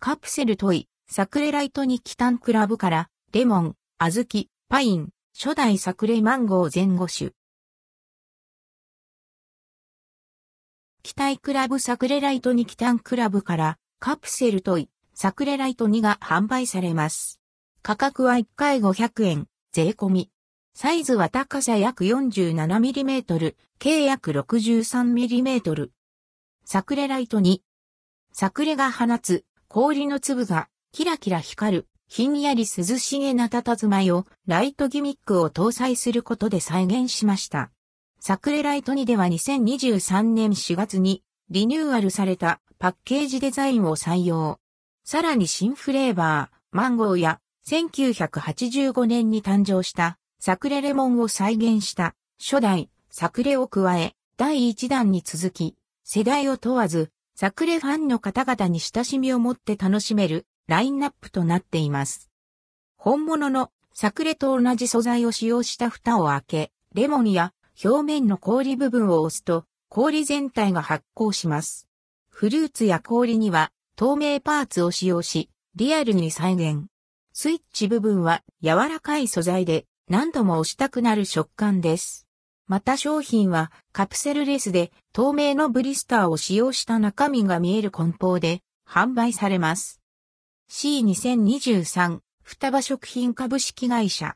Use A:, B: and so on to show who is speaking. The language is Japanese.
A: カプセルトイ、サクレライトにキタンクラブから、レモン、小豆、パイン、初代サクレマンゴー前後種。期待クラブサクレライトにキタンクラブからカプセルトイ、サクレライト2が販売されます。価格は1回500円、税込み。サイズは高さ約 47mm、計約 63mm。サクレライト2。サクレが放つ氷の粒がキラキラ光るひんやり涼しげな佇まいをライトギミックを搭載することで再現しました。サクレライト2では2023年4月にリニューアルされたパッケージデザインを採用。さらに新フレーバー、マンゴーや1985年に誕生したサクレレモンを再現した初代サクレを加え、第1弾に続き、世代を問わず、サクレファンの方々に親しみを持って楽しめるラインナップとなっています。本物のサクレと同じ素材を使用した蓋を開け、レモンや表面の氷部分を押すと、氷全体が発光します。フルーツや氷には透明パーツを使用し、リアルに再現。スイッチ部分は柔らかい素材で何度も押したくなる食感です。また商品はカプセルレスで透明のブリスターを使用した中身が見える梱包で販売されます。C2023 双葉食品株式会社